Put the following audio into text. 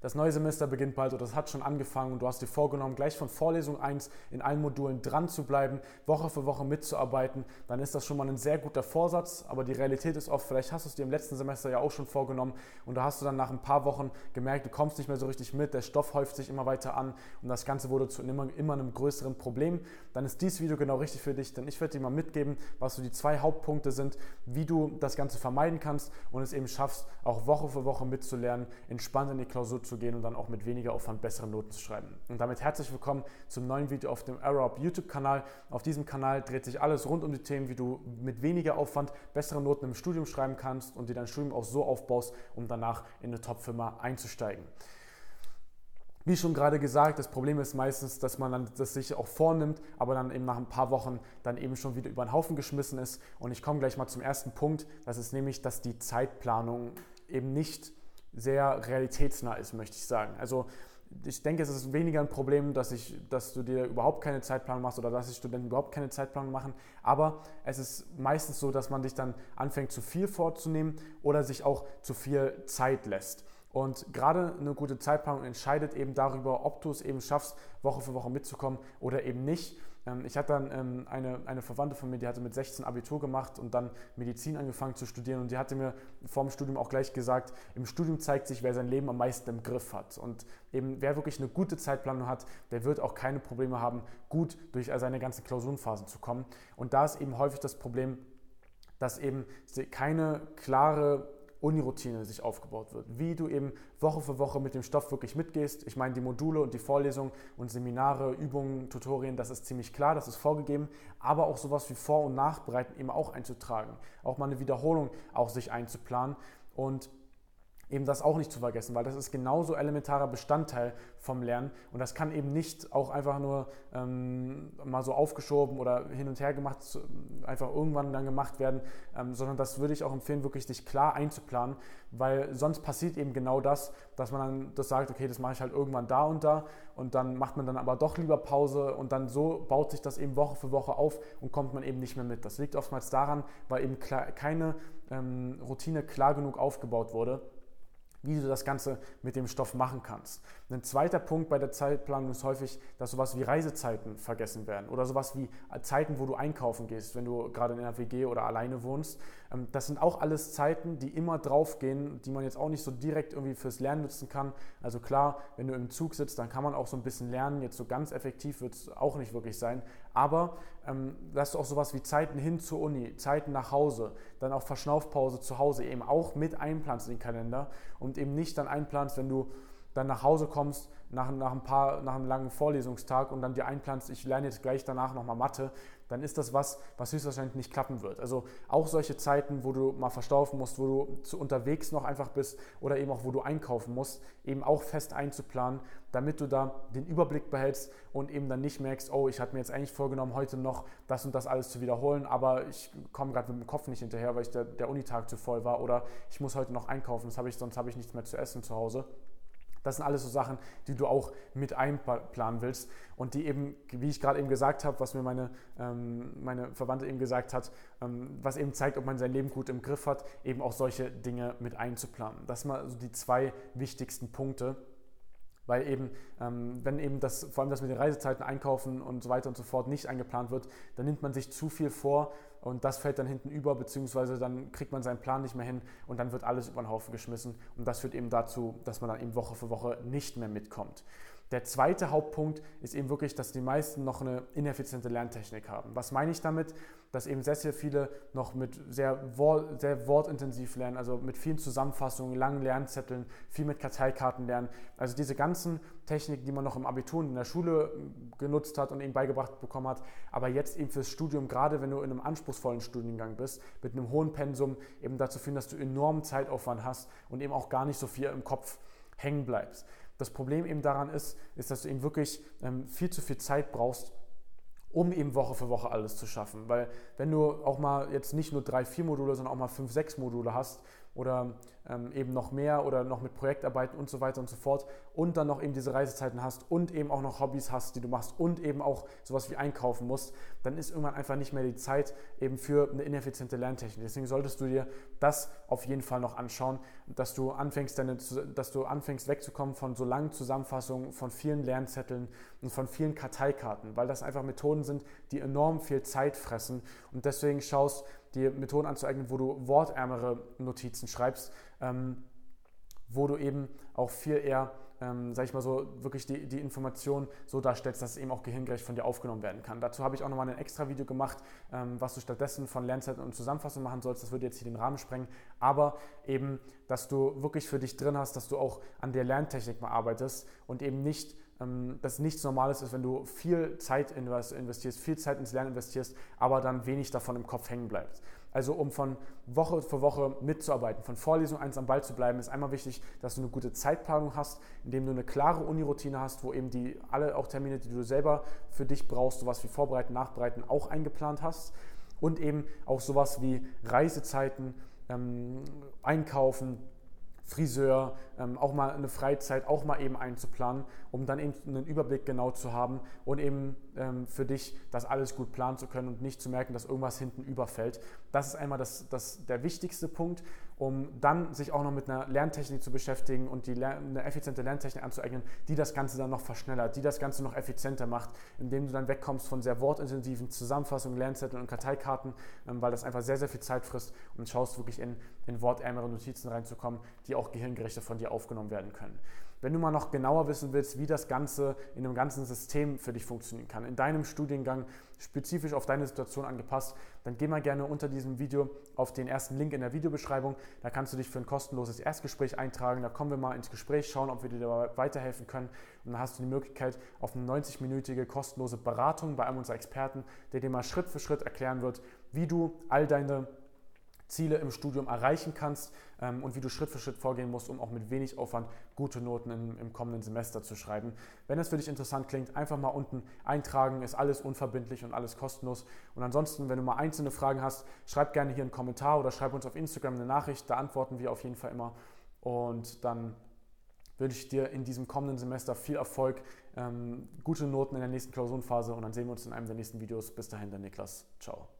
Das neue Semester beginnt bald oder das hat schon angefangen und du hast dir vorgenommen, gleich von Vorlesung 1 in allen Modulen dran zu bleiben, Woche für Woche mitzuarbeiten, dann ist das schon mal ein sehr guter Vorsatz, aber die Realität ist oft, vielleicht hast du es dir im letzten Semester ja auch schon vorgenommen und da hast du dann nach ein paar Wochen gemerkt, du kommst nicht mehr so richtig mit, der Stoff häuft sich immer weiter an und das Ganze wurde zu immer, immer einem größeren Problem, dann ist dieses Video genau richtig für dich, denn ich werde dir mal mitgeben, was so die zwei Hauptpunkte sind, wie du das Ganze vermeiden kannst und es eben schaffst, auch Woche für Woche mitzulernen, entspannt in die Klausur zu gehen und dann auch mit weniger Aufwand bessere Noten zu schreiben. Und damit herzlich willkommen zum neuen Video auf dem AeroUp YouTube-Kanal. Auf diesem Kanal dreht sich alles rund um die Themen, wie du mit weniger Aufwand bessere Noten im Studium schreiben kannst und dir dein Studium auch so aufbaust, um danach in eine Top-Firma einzusteigen. Wie schon gerade gesagt, das Problem ist meistens, dass man dann das sich auch vornimmt, aber dann eben nach ein paar Wochen dann eben schon wieder über den Haufen geschmissen ist. Und ich komme gleich mal zum ersten Punkt. Das ist nämlich, dass die Zeitplanung eben nicht sehr realitätsnah ist, möchte ich sagen. Also ich denke, es ist weniger ein Problem, dass, ich, dass du dir überhaupt keine Zeitplanung machst oder dass die Studenten überhaupt keine Zeitplanung machen. Aber es ist meistens so, dass man sich dann anfängt, zu viel vorzunehmen oder sich auch zu viel Zeit lässt. Und gerade eine gute Zeitplanung entscheidet eben darüber, ob du es eben schaffst, Woche für Woche mitzukommen oder eben nicht. Ähm, ich hatte dann ähm, eine, eine Verwandte von mir, die hatte mit 16 Abitur gemacht und dann Medizin angefangen zu studieren und die hatte mir vor dem Studium auch gleich gesagt, im Studium zeigt sich, wer sein Leben am meisten im Griff hat. Und eben wer wirklich eine gute Zeitplanung hat, der wird auch keine Probleme haben, gut durch seine ganzen Klausurenphasen zu kommen. Und da ist eben häufig das Problem, dass eben keine klare Uniroutine sich aufgebaut wird. Wie du eben Woche für Woche mit dem Stoff wirklich mitgehst. Ich meine, die Module und die Vorlesungen und Seminare, Übungen, Tutorien, das ist ziemlich klar, das ist vorgegeben. Aber auch sowas wie Vor- und Nachbereiten eben auch einzutragen. Auch mal eine Wiederholung auch sich einzuplanen. Und eben das auch nicht zu vergessen, weil das ist genauso elementarer Bestandteil vom Lernen und das kann eben nicht auch einfach nur ähm, mal so aufgeschoben oder hin und her gemacht, einfach irgendwann dann gemacht werden, ähm, sondern das würde ich auch empfehlen, wirklich dich klar einzuplanen, weil sonst passiert eben genau das, dass man dann das sagt, okay, das mache ich halt irgendwann da und da und dann macht man dann aber doch lieber Pause und dann so baut sich das eben Woche für Woche auf und kommt man eben nicht mehr mit. Das liegt oftmals daran, weil eben keine ähm, Routine klar genug aufgebaut wurde wie du das Ganze mit dem Stoff machen kannst. Ein zweiter Punkt bei der Zeitplanung ist häufig, dass sowas wie Reisezeiten vergessen werden oder sowas wie Zeiten, wo du einkaufen gehst, wenn du gerade in einer WG oder alleine wohnst. Ähm, das sind auch alles Zeiten, die immer draufgehen, die man jetzt auch nicht so direkt irgendwie fürs Lernen nutzen kann. Also klar, wenn du im Zug sitzt, dann kann man auch so ein bisschen lernen. Jetzt so ganz effektiv wird es auch nicht wirklich sein. Aber ähm, dass du auch sowas wie Zeiten hin zur Uni, Zeiten nach Hause, dann auch Verschnaufpause zu Hause eben auch mit einplanst in den Kalender und eben nicht dann einplanst, wenn du dann nach Hause kommst nach, nach, ein paar, nach einem langen Vorlesungstag und dann dir einplanst, ich lerne jetzt gleich danach nochmal Mathe, dann ist das was, was höchstwahrscheinlich nicht klappen wird. Also auch solche Zeiten, wo du mal verstaufen musst, wo du zu unterwegs noch einfach bist oder eben auch wo du einkaufen musst, eben auch fest einzuplanen, damit du da den Überblick behältst und eben dann nicht merkst, oh, ich hatte mir jetzt eigentlich vorgenommen, heute noch das und das alles zu wiederholen, aber ich komme gerade mit dem Kopf nicht hinterher, weil ich der, der Unitag zu voll war oder ich muss heute noch einkaufen, das habe ich, sonst habe ich nichts mehr zu essen zu Hause. Das sind alles so Sachen, die du auch mit einplanen willst und die eben, wie ich gerade eben gesagt habe, was mir meine, ähm, meine Verwandte eben gesagt hat, ähm, was eben zeigt, ob man sein Leben gut im Griff hat, eben auch solche Dinge mit einzuplanen. Das sind mal so die zwei wichtigsten Punkte. Weil eben, ähm, wenn eben das, vor allem das mit den Reisezeiten, Einkaufen und so weiter und so fort nicht eingeplant wird, dann nimmt man sich zu viel vor und das fällt dann hinten über, beziehungsweise dann kriegt man seinen Plan nicht mehr hin und dann wird alles über den Haufen geschmissen und das führt eben dazu, dass man dann eben Woche für Woche nicht mehr mitkommt. Der zweite Hauptpunkt ist eben wirklich, dass die meisten noch eine ineffiziente Lerntechnik haben. Was meine ich damit? Dass eben sehr, sehr viele noch mit sehr, sehr wortintensiv lernen, also mit vielen Zusammenfassungen, langen Lernzetteln, viel mit Karteikarten lernen. Also diese ganzen Techniken, die man noch im Abitur und in der Schule genutzt hat und eben beigebracht bekommen hat, aber jetzt eben fürs Studium, gerade wenn du in einem anspruchsvollen Studiengang bist, mit einem hohen Pensum, eben dazu führen, dass du enormen Zeitaufwand hast und eben auch gar nicht so viel im Kopf hängen bleibst. Das Problem eben daran ist, ist, dass du eben wirklich ähm, viel zu viel Zeit brauchst, um eben Woche für Woche alles zu schaffen. Weil wenn du auch mal jetzt nicht nur drei, vier Module, sondern auch mal fünf, sechs Module hast oder ähm, eben noch mehr oder noch mit Projektarbeiten und so weiter und so fort und dann noch eben diese Reisezeiten hast und eben auch noch Hobbys hast, die du machst und eben auch sowas wie einkaufen musst, dann ist irgendwann einfach nicht mehr die Zeit eben für eine ineffiziente Lerntechnik. Deswegen solltest du dir das auf jeden Fall noch anschauen, dass du anfängst, deine, dass du anfängst wegzukommen von so langen Zusammenfassungen, von vielen Lernzetteln und von vielen Karteikarten, weil das einfach Methoden sind, die enorm viel Zeit fressen und deswegen schaust, dir Methoden anzueignen, wo du wortärmere Notizen schreibst, ähm, wo du eben auch viel eher ähm, sag ich mal so, wirklich die, die Information so darstellst, dass es eben auch gehirngerecht von dir aufgenommen werden kann. Dazu habe ich auch nochmal ein extra Video gemacht, ähm, was du stattdessen von Lernzeiten und Zusammenfassung machen sollst. Das würde jetzt hier den Rahmen sprengen. Aber eben, dass du wirklich für dich drin hast, dass du auch an der Lerntechnik mal arbeitest und eben nicht ähm, dass nichts Normales ist, wenn du viel Zeit investierst, viel Zeit ins Lernen investierst, aber dann wenig davon im Kopf hängen bleibt. Also um von Woche für Woche mitzuarbeiten, von Vorlesung 1 am Ball zu bleiben, ist einmal wichtig, dass du eine gute Zeitplanung hast, indem du eine klare Uniroutine hast, wo eben die alle auch Termine, die du selber für dich brauchst, sowas wie Vorbereiten, Nachbereiten auch eingeplant hast und eben auch sowas wie Reisezeiten, ähm, Einkaufen, Friseur, ähm, auch mal eine Freizeit, auch mal eben einzuplanen, um dann eben einen Überblick genau zu haben und eben ähm, für dich das alles gut planen zu können und nicht zu merken, dass irgendwas hinten überfällt. Das ist einmal das, das, der wichtigste Punkt, um dann sich auch noch mit einer Lerntechnik zu beschäftigen und die, eine effiziente Lerntechnik anzueignen, die das Ganze dann noch verschnellert, die das Ganze noch effizienter macht, indem du dann wegkommst von sehr wortintensiven Zusammenfassungen, Lernzetteln und Karteikarten, ähm, weil das einfach sehr, sehr viel Zeit frisst und schaust wirklich in, in wortärmere Notizen reinzukommen, die auch gehirngerechter von dir aufgenommen werden können. Wenn du mal noch genauer wissen willst, wie das Ganze in einem ganzen System für dich funktionieren kann, in deinem Studiengang spezifisch auf deine Situation angepasst, dann geh mal gerne unter diesem Video auf den ersten Link in der Videobeschreibung. Da kannst du dich für ein kostenloses Erstgespräch eintragen. Da kommen wir mal ins Gespräch, schauen, ob wir dir dabei weiterhelfen können. Und dann hast du die Möglichkeit auf eine 90-minütige kostenlose Beratung bei einem unserer Experten, der dir mal Schritt für Schritt erklären wird, wie du all deine Ziele im Studium erreichen kannst ähm, und wie du Schritt für Schritt vorgehen musst, um auch mit wenig Aufwand gute Noten im, im kommenden Semester zu schreiben. Wenn das für dich interessant klingt, einfach mal unten eintragen, ist alles unverbindlich und alles kostenlos. Und ansonsten, wenn du mal einzelne Fragen hast, schreib gerne hier einen Kommentar oder schreib uns auf Instagram eine Nachricht, da antworten wir auf jeden Fall immer. Und dann wünsche ich dir in diesem kommenden Semester viel Erfolg, ähm, gute Noten in der nächsten Klausurenphase und dann sehen wir uns in einem der nächsten Videos. Bis dahin, der Niklas. Ciao.